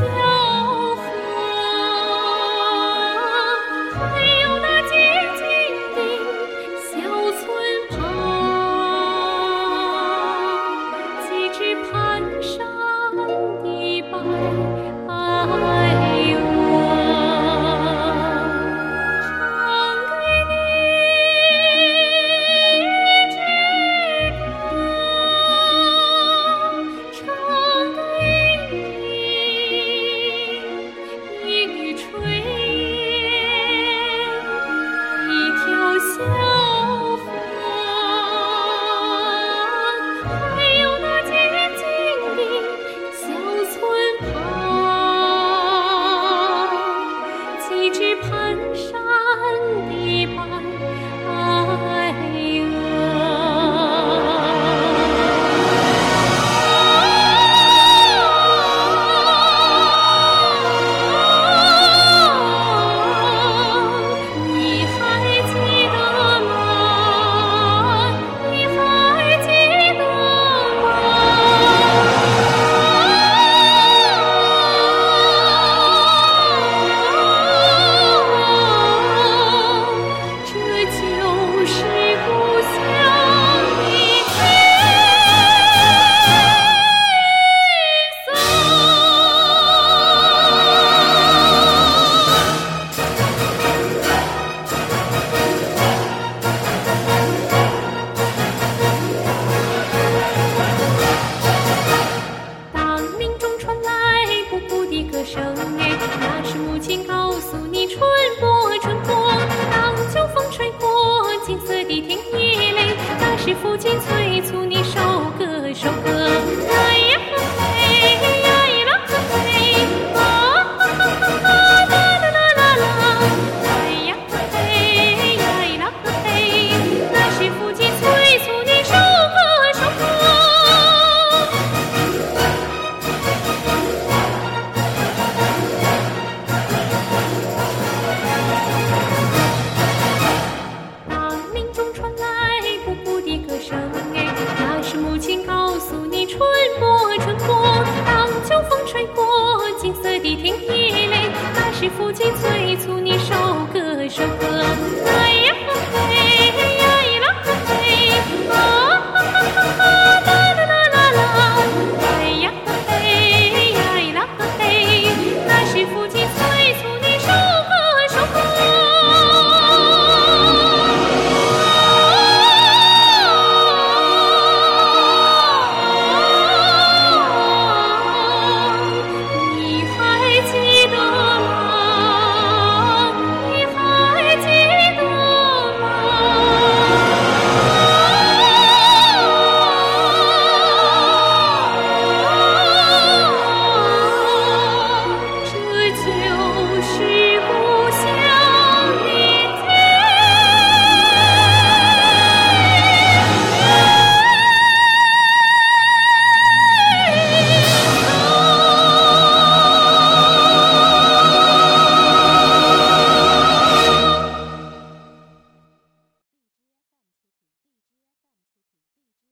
Christmas. friend. 夫妻